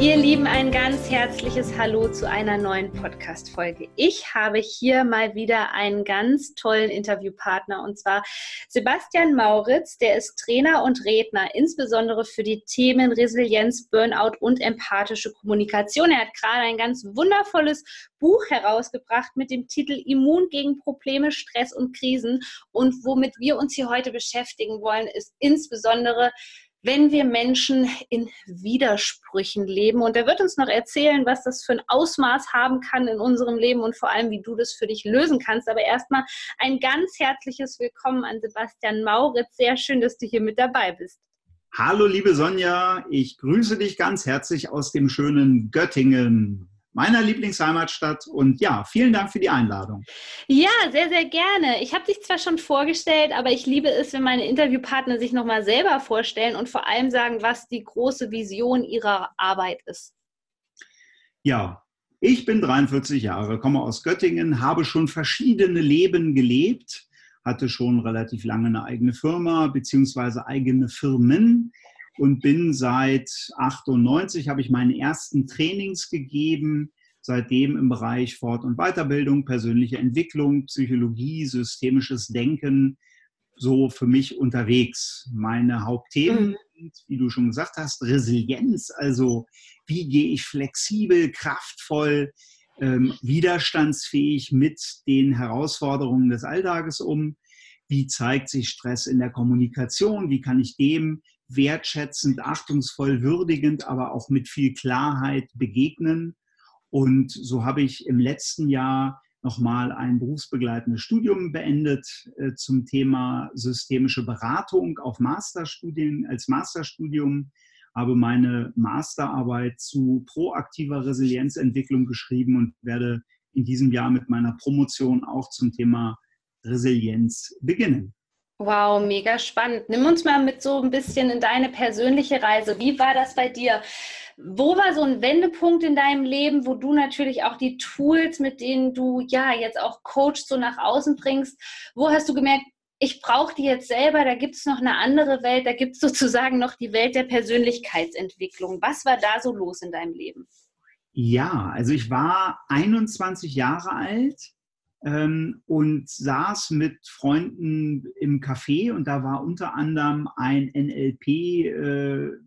Ihr Lieben, ein ganz herzliches Hallo zu einer neuen Podcast-Folge. Ich habe hier mal wieder einen ganz tollen Interviewpartner und zwar Sebastian Mauritz, der ist Trainer und Redner, insbesondere für die Themen Resilienz, Burnout und empathische Kommunikation. Er hat gerade ein ganz wundervolles Buch herausgebracht mit dem Titel Immun gegen Probleme, Stress und Krisen. Und womit wir uns hier heute beschäftigen wollen, ist insbesondere wenn wir Menschen in Widersprüchen leben. Und er wird uns noch erzählen, was das für ein Ausmaß haben kann in unserem Leben und vor allem, wie du das für dich lösen kannst. Aber erstmal ein ganz herzliches Willkommen an Sebastian Mauritz. Sehr schön, dass du hier mit dabei bist. Hallo, liebe Sonja. Ich grüße dich ganz herzlich aus dem schönen Göttingen meiner Lieblingsheimatstadt. Und ja, vielen Dank für die Einladung. Ja, sehr, sehr gerne. Ich habe dich zwar schon vorgestellt, aber ich liebe es, wenn meine Interviewpartner sich nochmal selber vorstellen und vor allem sagen, was die große Vision ihrer Arbeit ist. Ja, ich bin 43 Jahre, komme aus Göttingen, habe schon verschiedene Leben gelebt, hatte schon relativ lange eine eigene Firma bzw. eigene Firmen und bin seit 98, habe ich meine ersten Trainings gegeben, seitdem im Bereich Fort- und Weiterbildung, persönliche Entwicklung, Psychologie, systemisches Denken so für mich unterwegs. Meine Hauptthemen mhm. sind, wie du schon gesagt hast, Resilienz, also wie gehe ich flexibel, kraftvoll, ähm, widerstandsfähig mit den Herausforderungen des Alltages um. Wie zeigt sich Stress in der Kommunikation? Wie kann ich dem wertschätzend, achtungsvoll, würdigend, aber auch mit viel Klarheit begegnen. Und so habe ich im letzten Jahr nochmal ein berufsbegleitendes Studium beendet äh, zum Thema systemische Beratung auf Masterstudien, als Masterstudium, habe meine Masterarbeit zu proaktiver Resilienzentwicklung geschrieben und werde in diesem Jahr mit meiner Promotion auch zum Thema Resilienz beginnen. Wow, mega spannend. Nimm uns mal mit so ein bisschen in deine persönliche Reise. Wie war das bei dir? Wo war so ein Wendepunkt in deinem Leben, wo du natürlich auch die Tools, mit denen du ja jetzt auch Coach so nach außen bringst, wo hast du gemerkt, ich brauche die jetzt selber, da gibt es noch eine andere Welt, da gibt es sozusagen noch die Welt der Persönlichkeitsentwicklung. Was war da so los in deinem Leben? Ja, also ich war 21 Jahre alt ähm, und saß mit Freunden im Café und da war unter anderem ein NLP-Coach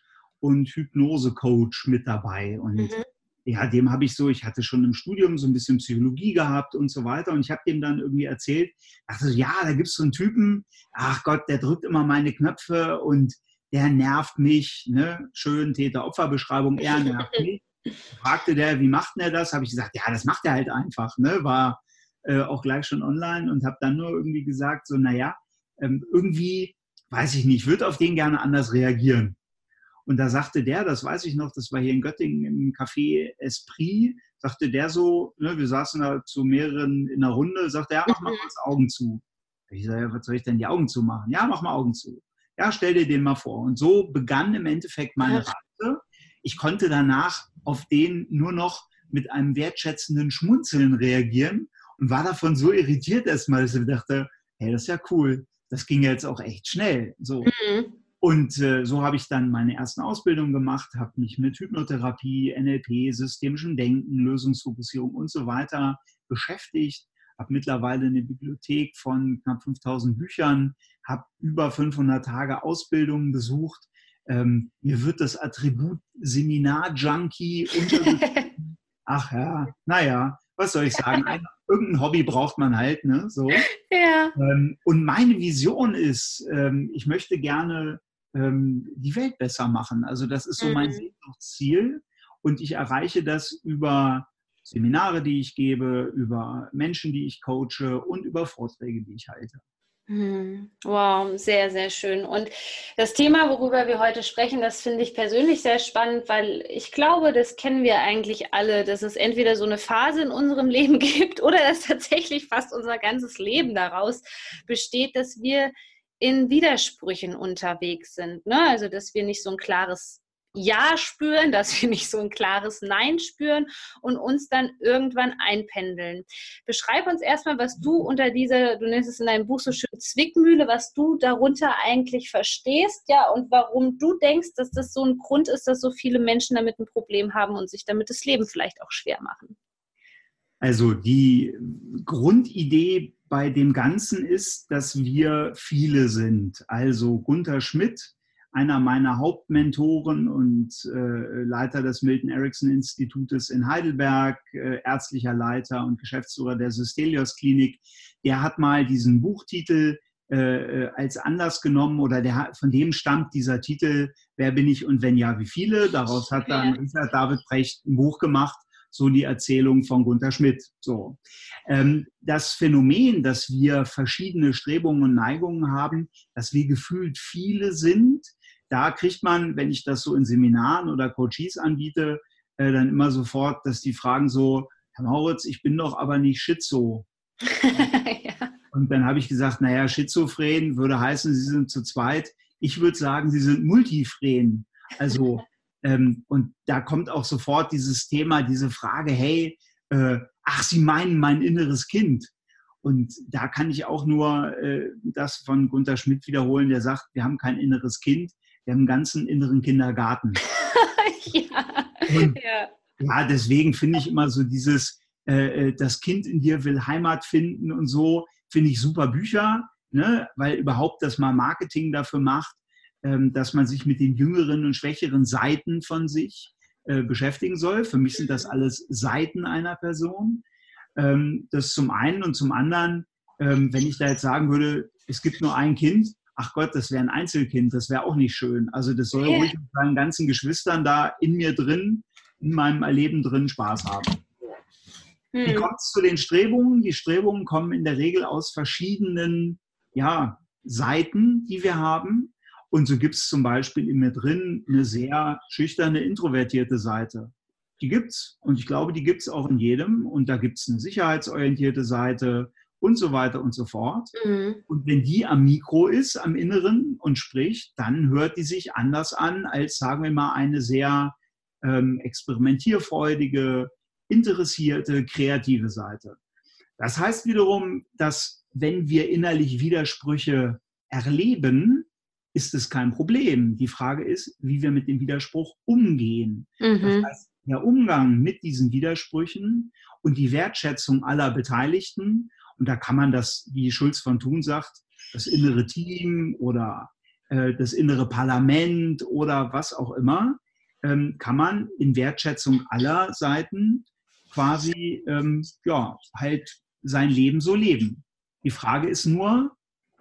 äh, und Hypnose-Coach mit dabei. Und mhm. ja, dem habe ich so, ich hatte schon im Studium so ein bisschen Psychologie gehabt und so weiter. Und ich habe dem dann irgendwie erzählt, dachte so, ja, da gibt es so einen Typen, ach Gott, der drückt immer meine Knöpfe und der nervt mich. Ne? Schön Täter-Opfer-Beschreibung, er nervt mich fragte der, wie macht er das? Habe ich gesagt, ja, das macht er halt einfach. Ne? War äh, auch gleich schon online und habe dann nur irgendwie gesagt, so, naja, ähm, irgendwie, weiß ich nicht, würde auf den gerne anders reagieren. Und da sagte der, das weiß ich noch, das war hier in Göttingen im Café Esprit, sagte der so, ne, wir saßen da zu mehreren in der Runde, sagte er, ja, mach mal kurz Augen zu. Ich sage, ja, was soll ich denn die Augen zu machen? Ja, mach mal Augen zu. Ja, stell dir den mal vor. Und so begann im Endeffekt meine Reise. Ich konnte danach auf den nur noch mit einem wertschätzenden Schmunzeln reagieren und war davon so irritiert erstmal, dass ich dachte, hey, das ist ja cool. Das ging jetzt auch echt schnell. So. Mhm. Und äh, so habe ich dann meine ersten Ausbildungen gemacht, habe mich mit Hypnotherapie, NLP, systemischem Denken, Lösungsfokussierung und so weiter beschäftigt. Habe mittlerweile eine Bibliothek von knapp 5000 Büchern, habe über 500 Tage Ausbildungen besucht ähm, mir wird das Attribut Seminar-Junkie. Ach ja, naja, was soll ich sagen? Ein, irgendein Hobby braucht man halt, ne? So. Ja. Ähm, und meine Vision ist, ähm, ich möchte gerne ähm, die Welt besser machen. Also das ist so mein mhm. Ziel. Und ich erreiche das über Seminare, die ich gebe, über Menschen, die ich coache und über Vorträge, die ich halte. Hm. Wow, sehr, sehr schön. Und das Thema, worüber wir heute sprechen, das finde ich persönlich sehr spannend, weil ich glaube, das kennen wir eigentlich alle, dass es entweder so eine Phase in unserem Leben gibt oder dass tatsächlich fast unser ganzes Leben daraus besteht, dass wir in Widersprüchen unterwegs sind. Ne? Also, dass wir nicht so ein klares ja spüren, dass wir nicht so ein klares Nein spüren und uns dann irgendwann einpendeln. Beschreib uns erstmal, was du unter dieser, du nennst es in deinem Buch so schön Zwickmühle, was du darunter eigentlich verstehst, ja, und warum du denkst, dass das so ein Grund ist, dass so viele Menschen damit ein Problem haben und sich damit das Leben vielleicht auch schwer machen. Also die Grundidee bei dem Ganzen ist, dass wir viele sind. Also Gunther Schmidt, einer meiner Hauptmentoren und äh, Leiter des Milton Erickson Institutes in Heidelberg, äh, ärztlicher Leiter und Geschäftsführer der Systelios Klinik, der hat mal diesen Buchtitel äh, als Anlass genommen oder der, von dem stammt dieser Titel Wer bin ich und wenn ja, wie viele? Daraus hat dann Richard David Brecht ein Buch gemacht, so die Erzählung von Gunther Schmidt. So. Ähm, das Phänomen, dass wir verschiedene Strebungen und Neigungen haben, dass wir gefühlt viele sind, da kriegt man, wenn ich das so in Seminaren oder Coaches anbiete, äh, dann immer sofort, dass die fragen so, Herr Mauritz, ich bin doch aber nicht schizo. ja. Und dann habe ich gesagt, naja, schizophren würde heißen, Sie sind zu zweit. Ich würde sagen, Sie sind multifren. Also, ähm, und da kommt auch sofort dieses Thema, diese Frage, hey, äh, ach, Sie meinen mein inneres Kind. Und da kann ich auch nur äh, das von Gunther Schmidt wiederholen, der sagt, wir haben kein inneres Kind, wir haben einen ganzen inneren Kindergarten. ja. Und, ja. ja. deswegen finde ich immer so dieses, äh, äh, das Kind in dir will Heimat finden und so, finde ich super Bücher, ne? weil überhaupt das mal Marketing dafür macht, ähm, dass man sich mit den jüngeren und schwächeren Seiten von sich äh, beschäftigen soll. Für mich sind das alles Seiten einer Person. Ähm, das zum einen und zum anderen, ähm, wenn ich da jetzt sagen würde, es gibt nur ein Kind, ach Gott, das wäre ein Einzelkind, das wäre auch nicht schön. Also das soll yeah. ruhig mit seinen ganzen Geschwistern da in mir drin, in meinem Erleben drin Spaß haben. Hm. Wie kommt es zu den Strebungen? Die Strebungen kommen in der Regel aus verschiedenen ja, Seiten, die wir haben. Und so gibt es zum Beispiel in mir drin eine sehr schüchterne, introvertierte Seite. Die gibt es und ich glaube, die gibt es auch in jedem. Und da gibt es eine sicherheitsorientierte Seite, und so weiter und so fort. Mhm. Und wenn die am Mikro ist, am Inneren und spricht, dann hört die sich anders an als, sagen wir mal, eine sehr ähm, experimentierfreudige, interessierte, kreative Seite. Das heißt wiederum, dass wenn wir innerlich Widersprüche erleben, ist es kein Problem. Die Frage ist, wie wir mit dem Widerspruch umgehen. Mhm. Das heißt, der Umgang mit diesen Widersprüchen und die Wertschätzung aller Beteiligten und da kann man das, wie Schulz von Thun sagt, das innere Team oder äh, das innere Parlament oder was auch immer, ähm, kann man in Wertschätzung aller Seiten quasi ähm, ja, halt sein Leben so leben. Die Frage ist nur,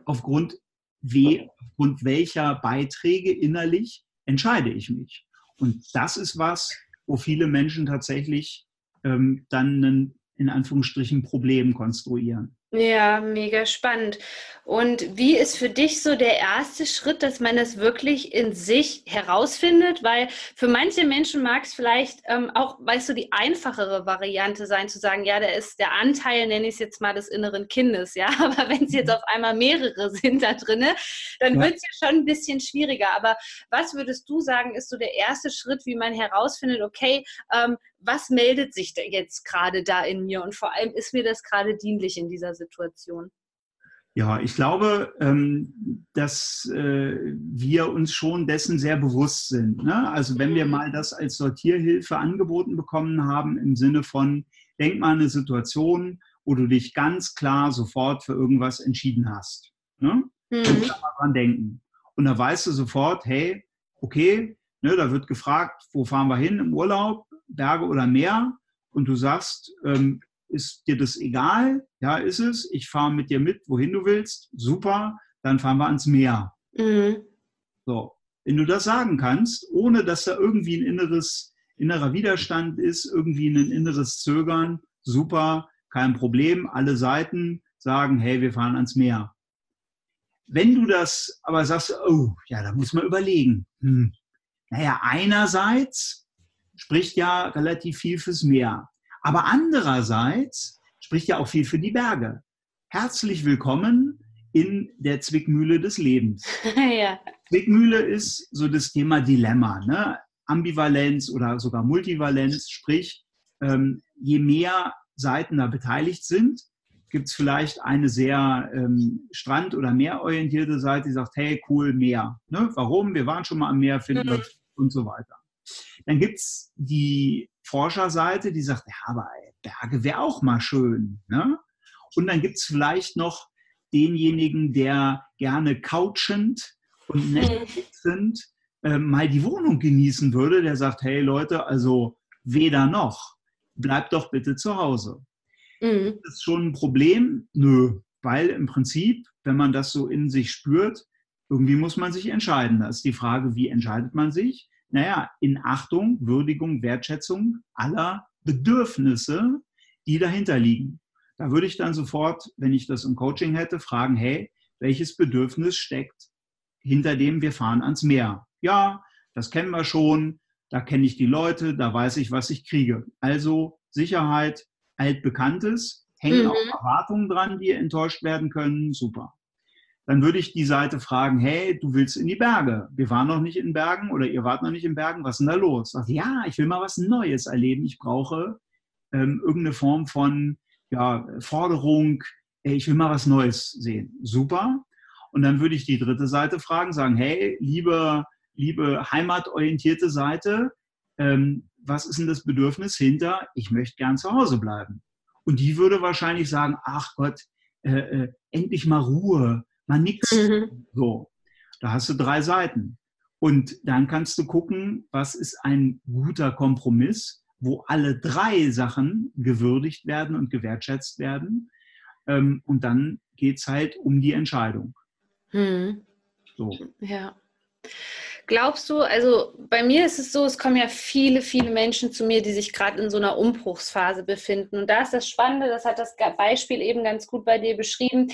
aufgrund, we, aufgrund welcher Beiträge innerlich entscheide ich mich. Und das ist was, wo viele Menschen tatsächlich ähm, dann einen in Anführungsstrichen Problem konstruieren. Ja, mega spannend. Und wie ist für dich so der erste Schritt, dass man das wirklich in sich herausfindet? Weil für manche Menschen mag es vielleicht ähm, auch, weißt du, die einfachere Variante sein, zu sagen, ja, der ist der Anteil, nenne ich es jetzt mal, des inneren Kindes, ja. Aber wenn es jetzt mhm. auf einmal mehrere sind da drinne, dann ja. wird es ja schon ein bisschen schwieriger. Aber was würdest du sagen, ist so der erste Schritt, wie man herausfindet, okay, ähm, was meldet sich denn jetzt gerade da in mir und vor allem ist mir das gerade dienlich in dieser Situation? Ja, ich glaube, ähm, dass äh, wir uns schon dessen sehr bewusst sind. Ne? Also wenn wir mhm. mal das als Sortierhilfe angeboten bekommen haben, im Sinne von, denk mal an eine Situation, wo du dich ganz klar sofort für irgendwas entschieden hast. Ne? Mhm. Da mal dran denken. Und da weißt du sofort, hey, okay, ne, da wird gefragt, wo fahren wir hin im Urlaub? Berge oder Meer und du sagst, ähm, ist dir das egal? Ja, ist es. Ich fahre mit dir mit, wohin du willst. Super, dann fahren wir ans Meer. Mhm. So, wenn du das sagen kannst, ohne dass da irgendwie ein inneres, innerer Widerstand ist, irgendwie ein inneres Zögern, super, kein Problem. Alle Seiten sagen, hey, wir fahren ans Meer. wenn du das aber sagst, oh, ja, da muss man überlegen. Hm. Naja, einerseits spricht ja relativ viel fürs Meer, aber andererseits spricht ja auch viel für die Berge. Herzlich willkommen in der Zwickmühle des Lebens. ja. Zwickmühle ist so das Thema Dilemma, ne? Ambivalenz oder sogar Multivalenz, sprich, ähm, je mehr Seiten da beteiligt sind, gibt es vielleicht eine sehr ähm, strand- oder meerorientierte Seite, die sagt, hey, cool, Meer. Ne? Warum? Wir waren schon mal am Meer, finden mhm. und so weiter. Dann gibt es die Forscherseite, die sagt, ja, aber Berge wäre auch mal schön. Ne? Und dann gibt es vielleicht noch denjenigen, der gerne couchend und. Netflixend äh, mal die Wohnung genießen würde, der sagt, hey Leute, also weder noch, bleibt doch bitte zu Hause. Mhm. Ist das schon ein Problem? Nö, weil im Prinzip, wenn man das so in sich spürt, irgendwie muss man sich entscheiden. Da ist die Frage, wie entscheidet man sich? Naja, in Achtung, Würdigung, Wertschätzung aller Bedürfnisse, die dahinter liegen. Da würde ich dann sofort, wenn ich das im Coaching hätte, fragen, hey, welches Bedürfnis steckt hinter dem, wir fahren ans Meer? Ja, das kennen wir schon, da kenne ich die Leute, da weiß ich, was ich kriege. Also Sicherheit, altbekanntes, hängen mhm. auch Erwartungen dran, die enttäuscht werden können, super. Dann würde ich die Seite fragen, hey, du willst in die Berge. Wir waren noch nicht in Bergen oder ihr wart noch nicht in Bergen, was ist denn da los? Sagt, ja, ich will mal was Neues erleben. Ich brauche ähm, irgendeine Form von ja, Forderung, hey, ich will mal was Neues sehen. Super. Und dann würde ich die dritte Seite fragen, sagen, hey, liebe, liebe heimatorientierte Seite, ähm, was ist denn das Bedürfnis hinter, ich möchte gern zu Hause bleiben? Und die würde wahrscheinlich sagen, ach Gott, äh, äh, endlich mal Ruhe, mal nichts. Mhm. So, da hast du drei Seiten. Und dann kannst du gucken, was ist ein guter Kompromiss, wo alle drei Sachen gewürdigt werden und gewertschätzt werden. Ähm, und dann geht es halt um die Entscheidung. Mhm. So. Ja. Glaubst du, also bei mir ist es so, es kommen ja viele, viele Menschen zu mir, die sich gerade in so einer Umbruchsphase befinden. Und da ist das Spannende, das hat das Beispiel eben ganz gut bei dir beschrieben,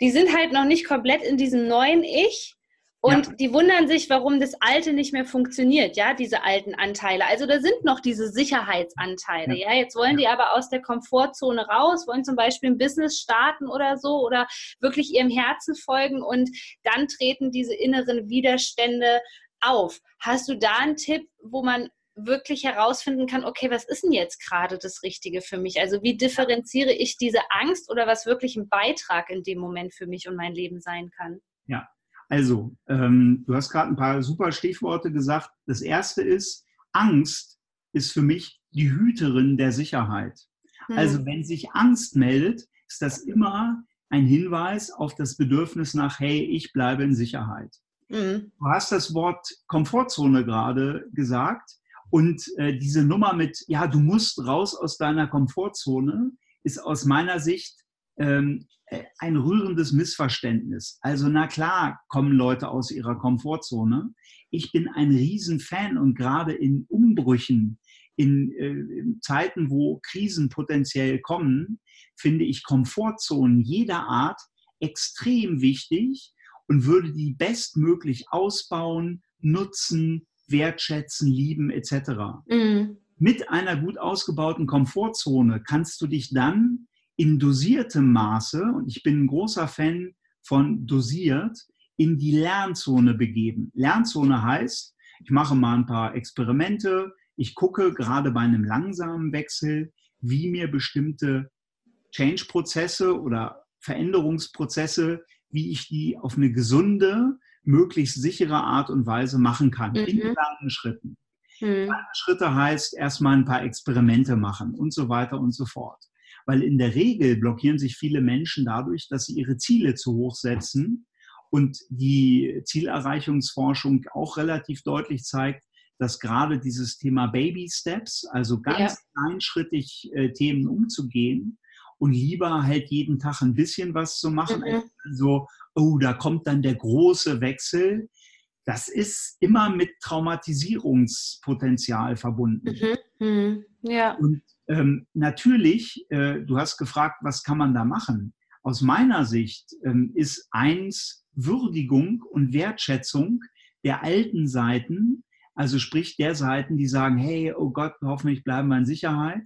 die sind halt noch nicht komplett in diesem neuen Ich, und ja. die wundern sich, warum das Alte nicht mehr funktioniert, ja, diese alten Anteile. Also da sind noch diese Sicherheitsanteile, ja. ja? Jetzt wollen die aber aus der Komfortzone raus, wollen zum Beispiel ein Business starten oder so oder wirklich ihrem Herzen folgen und dann treten diese inneren Widerstände auf. Hast du da einen Tipp, wo man wirklich herausfinden kann, okay, was ist denn jetzt gerade das Richtige für mich? Also wie differenziere ich diese Angst oder was wirklich ein Beitrag in dem Moment für mich und mein Leben sein kann? Ja, also ähm, du hast gerade ein paar super Stichworte gesagt. Das erste ist, Angst ist für mich die Hüterin der Sicherheit. Hm. Also wenn sich Angst meldet, ist das immer ein Hinweis auf das Bedürfnis nach, hey, ich bleibe in Sicherheit. Mhm. Du hast das Wort Komfortzone gerade gesagt und äh, diese Nummer mit, ja, du musst raus aus deiner Komfortzone, ist aus meiner Sicht ähm, äh, ein rührendes Missverständnis. Also na klar kommen Leute aus ihrer Komfortzone. Ich bin ein Riesenfan und gerade in Umbrüchen, in, äh, in Zeiten, wo Krisen potenziell kommen, finde ich Komfortzonen jeder Art extrem wichtig, und würde die bestmöglich ausbauen, nutzen, wertschätzen, lieben etc. Mhm. Mit einer gut ausgebauten Komfortzone kannst du dich dann in dosiertem Maße, und ich bin ein großer Fan von dosiert, in die Lernzone begeben. Lernzone heißt, ich mache mal ein paar Experimente, ich gucke gerade bei einem langsamen Wechsel, wie mir bestimmte Change-Prozesse oder Veränderungsprozesse wie ich die auf eine gesunde, möglichst sichere Art und Weise machen kann, mhm. in kleinen Schritten. Mhm. Kleine Schritte heißt erstmal ein paar Experimente machen und so weiter und so fort. Weil in der Regel blockieren sich viele Menschen dadurch, dass sie ihre Ziele zu hoch setzen und die Zielerreichungsforschung auch relativ deutlich zeigt, dass gerade dieses Thema Baby Steps, also ganz ja. kleinschrittig äh, Themen umzugehen, und lieber halt jeden Tag ein bisschen was zu machen, mhm. so, oh, da kommt dann der große Wechsel. Das ist immer mit Traumatisierungspotenzial verbunden. Mhm. Mhm. Ja. Und ähm, natürlich, äh, du hast gefragt, was kann man da machen? aus meiner Sicht ähm, ist eins Würdigung und Wertschätzung der alten Seiten, also sprich der Seiten, die sagen, hey, oh Gott, hoffentlich bleiben wir in Sicherheit.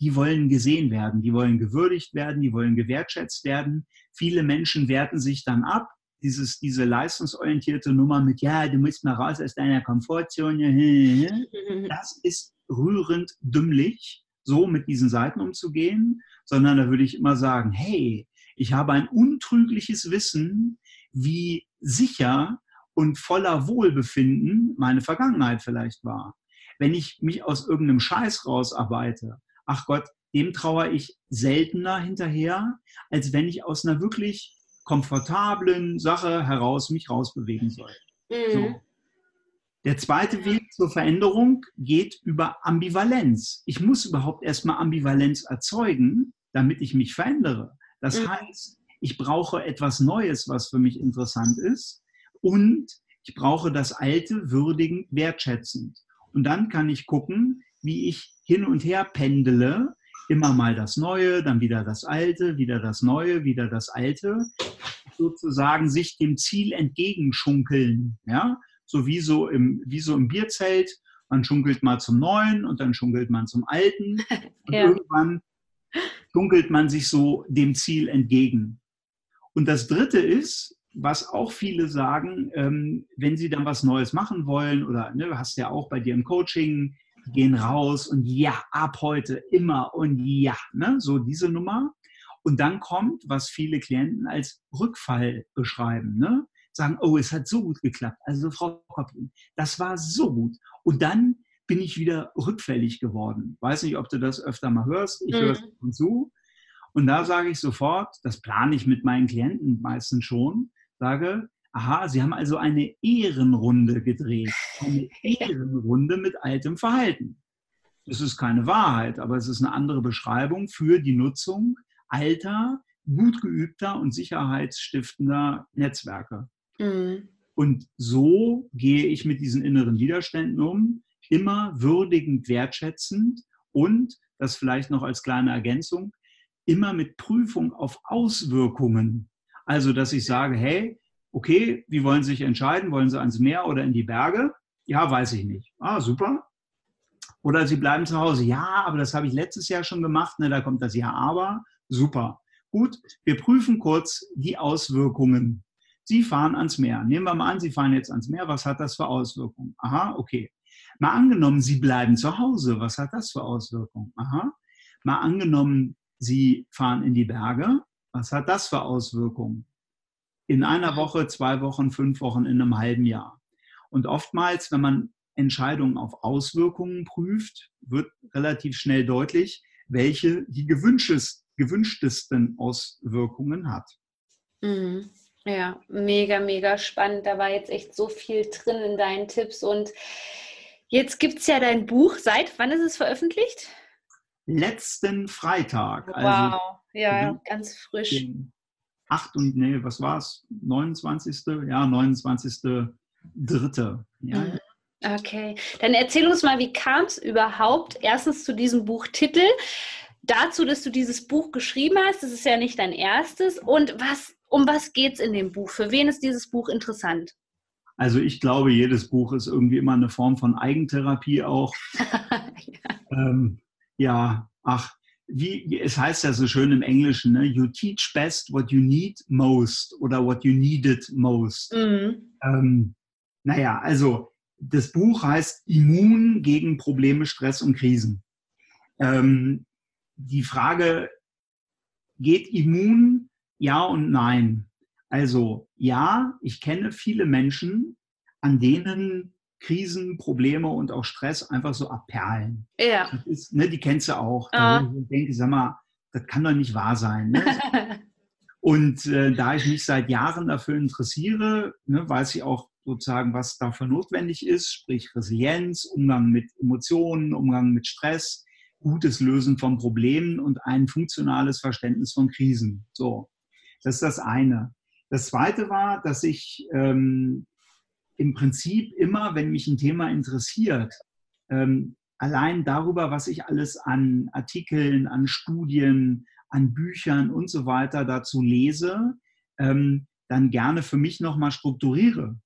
Die wollen gesehen werden, die wollen gewürdigt werden, die wollen gewertschätzt werden. Viele Menschen werten sich dann ab. Dieses, diese leistungsorientierte Nummer mit, ja, du musst mal raus aus deiner Komfortzone. Das ist rührend dümmlich, so mit diesen Seiten umzugehen, sondern da würde ich immer sagen, hey, ich habe ein untrügliches Wissen, wie sicher und voller Wohlbefinden meine Vergangenheit vielleicht war. Wenn ich mich aus irgendeinem Scheiß rausarbeite, ach Gott, dem trauere ich seltener hinterher, als wenn ich aus einer wirklich komfortablen Sache heraus mich rausbewegen soll. Mhm. So. Der zweite Weg zur Veränderung geht über Ambivalenz. Ich muss überhaupt erstmal Ambivalenz erzeugen, damit ich mich verändere. Das mhm. heißt, ich brauche etwas Neues, was für mich interessant ist und ich brauche das Alte würdigend, wertschätzend. Und dann kann ich gucken, wie ich hin und her pendele, immer mal das Neue, dann wieder das Alte, wieder das Neue, wieder das Alte, sozusagen sich dem Ziel entgegenschunkeln, ja, so wie so im, wie so im Bierzelt, man schunkelt mal zum Neuen und dann schunkelt man zum Alten und ja. irgendwann dunkelt man sich so dem Ziel entgegen. Und das Dritte ist, was auch viele sagen, ähm, wenn sie dann was Neues machen wollen oder ne, hast ja auch bei dir im Coaching, gehen raus und ja, ab heute immer und ja, ne, so diese Nummer. Und dann kommt, was viele Klienten als Rückfall beschreiben, ne? Sagen, oh, es hat so gut geklappt. Also Frau Koppelin, das war so gut. Und dann bin ich wieder rückfällig geworden. Weiß nicht, ob du das öfter mal hörst. Ich mhm. höre es mhm. zu. Und da sage ich sofort, das plane ich mit meinen Klienten meistens schon, sage, aha, Sie haben also eine Ehrenrunde gedreht. Eine Ehrenrunde mit altem Verhalten. Das ist keine Wahrheit, aber es ist eine andere Beschreibung für die Nutzung alter, gut geübter und sicherheitsstiftender Netzwerke. Mhm. Und so gehe ich mit diesen inneren Widerständen um, immer würdigend wertschätzend und, das vielleicht noch als kleine Ergänzung, immer mit Prüfung auf Auswirkungen. Also, dass ich sage, hey, okay, wie wollen Sie sich entscheiden? Wollen Sie ans Meer oder in die Berge? Ja, weiß ich nicht. Ah, super. Oder Sie bleiben zu Hause. Ja, aber das habe ich letztes Jahr schon gemacht. Ne, da kommt das Jahr aber. Super. Gut, wir prüfen kurz die Auswirkungen. Sie fahren ans Meer. Nehmen wir mal an, Sie fahren jetzt ans Meer. Was hat das für Auswirkungen? Aha, okay. Mal angenommen, Sie bleiben zu Hause. Was hat das für Auswirkungen? Aha. Mal angenommen, Sie fahren in die Berge. Was hat das für Auswirkungen? In einer Woche, zwei Wochen, fünf Wochen, in einem halben Jahr. Und oftmals, wenn man Entscheidungen auf Auswirkungen prüft, wird relativ schnell deutlich, welche die gewünschtesten Auswirkungen hat. Mhm. Ja, mega, mega spannend. Da war jetzt echt so viel drin in deinen Tipps. Und jetzt gibt es ja dein Buch. Seit wann ist es veröffentlicht? letzten Freitag. Wow, also, ja, ganz frisch. 8 und, nee, was war es? 29. Ja, 29. Dritte. Ja. Mhm. Okay, dann erzähl uns mal, wie kam es überhaupt erstens zu diesem Buchtitel, dazu, dass du dieses Buch geschrieben hast, das ist ja nicht dein erstes, und was, um was geht es in dem Buch? Für wen ist dieses Buch interessant? Also ich glaube, jedes Buch ist irgendwie immer eine Form von Eigentherapie auch. ja. ähm, ja, ach, wie, es heißt ja so schön im Englischen, ne? you teach best what you need most oder what you needed most. Mhm. Ähm, naja, also das Buch heißt Immun gegen Probleme, Stress und Krisen. Ähm, die Frage, geht immun? Ja und nein. Also ja, ich kenne viele Menschen, an denen Krisen, Probleme und auch Stress einfach so abperlen. Ja. Ist, ne, die kennst du auch. Da ah. ich denke, sag mal, das kann doch nicht wahr sein. Ne? und äh, da ich mich seit Jahren dafür interessiere, ne, weiß ich auch sozusagen, was dafür notwendig ist, sprich Resilienz, Umgang mit Emotionen, Umgang mit Stress, gutes Lösen von Problemen und ein funktionales Verständnis von Krisen. So, das ist das eine. Das zweite war, dass ich ähm, im Prinzip immer, wenn mich ein Thema interessiert, ähm, allein darüber, was ich alles an Artikeln, an Studien, an Büchern und so weiter dazu lese, ähm, dann gerne für mich nochmal strukturiere.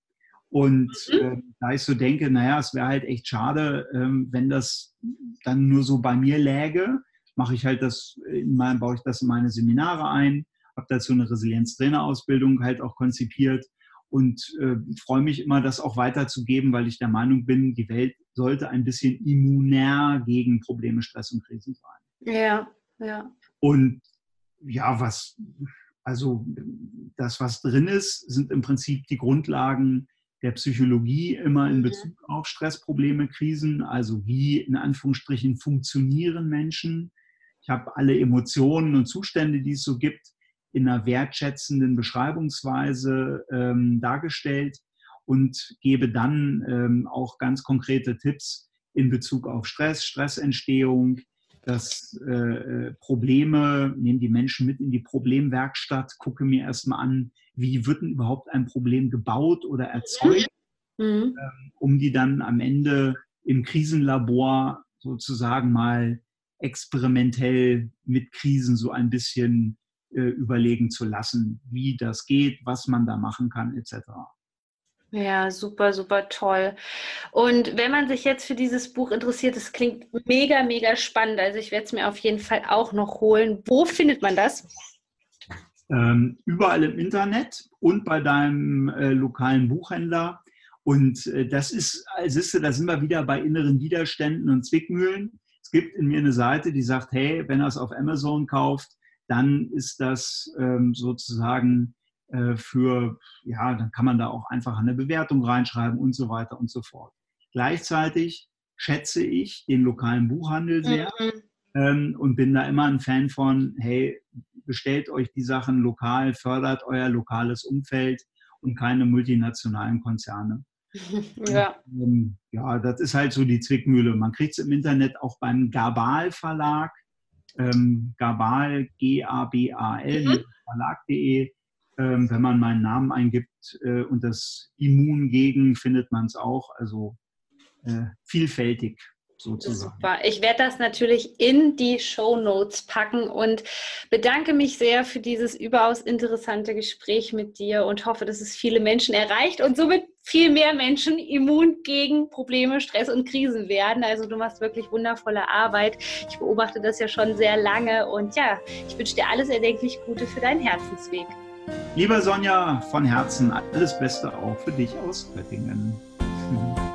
Und mhm. äh, da ich so denke, naja, es wäre halt echt schade, ähm, wenn das dann nur so bei mir läge, mache ich halt das, in meinem, baue ich das in meine Seminare ein, habe dazu eine Resilienz-Trainerausbildung halt auch konzipiert und äh, freue mich immer, das auch weiterzugeben, weil ich der Meinung bin, die Welt sollte ein bisschen immunär gegen Probleme, Stress und Krisen sein. Ja, ja. Und ja, was, also das, was drin ist, sind im Prinzip die Grundlagen der Psychologie immer in mhm. Bezug auf Stressprobleme, Krisen, also wie in Anführungsstrichen funktionieren Menschen. Ich habe alle Emotionen und Zustände, die es so gibt, in einer wertschätzenden Beschreibungsweise ähm, dargestellt und gebe dann ähm, auch ganz konkrete Tipps in Bezug auf Stress, Stressentstehung, dass äh, äh, Probleme, nehme die Menschen mit in die Problemwerkstatt, gucke mir erstmal an, wie wird denn überhaupt ein Problem gebaut oder erzeugt, mhm. ähm, um die dann am Ende im Krisenlabor sozusagen mal experimentell mit Krisen so ein bisschen überlegen zu lassen, wie das geht, was man da machen kann, etc. Ja, super, super toll. Und wenn man sich jetzt für dieses Buch interessiert, es klingt mega, mega spannend. Also ich werde es mir auf jeden Fall auch noch holen. Wo findet man das? Ähm, überall im Internet und bei deinem äh, lokalen Buchhändler. Und äh, das ist, siehst du, da sind wir wieder bei inneren Widerständen und Zwickmühlen. Es gibt in mir eine Seite, die sagt, hey, wenn er es auf Amazon kauft, dann ist das ähm, sozusagen äh, für, ja, dann kann man da auch einfach eine Bewertung reinschreiben und so weiter und so fort. Gleichzeitig schätze ich den lokalen Buchhandel sehr mhm. ähm, und bin da immer ein Fan von, hey, bestellt euch die Sachen lokal, fördert euer lokales Umfeld und keine multinationalen Konzerne. Ja. Ähm, ja, das ist halt so die Zwickmühle. Man kriegt es im Internet auch beim Gabal Verlag, ähm, Gabal, G-A-B-A-L, mhm. Verlag.de. Ähm, wenn man meinen Namen eingibt äh, und das Immun gegen, findet man es auch. Also äh, vielfältig sozusagen. Super. Ich werde das natürlich in die Show Notes packen und bedanke mich sehr für dieses überaus interessante Gespräch mit dir und hoffe, dass es viele Menschen erreicht und somit viel mehr Menschen immun gegen Probleme, Stress und Krisen werden. Also du machst wirklich wundervolle Arbeit. Ich beobachte das ja schon sehr lange und ja, ich wünsche dir alles erdenklich Gute für deinen Herzensweg. Lieber Sonja, von Herzen alles Beste auch für dich aus Göttingen.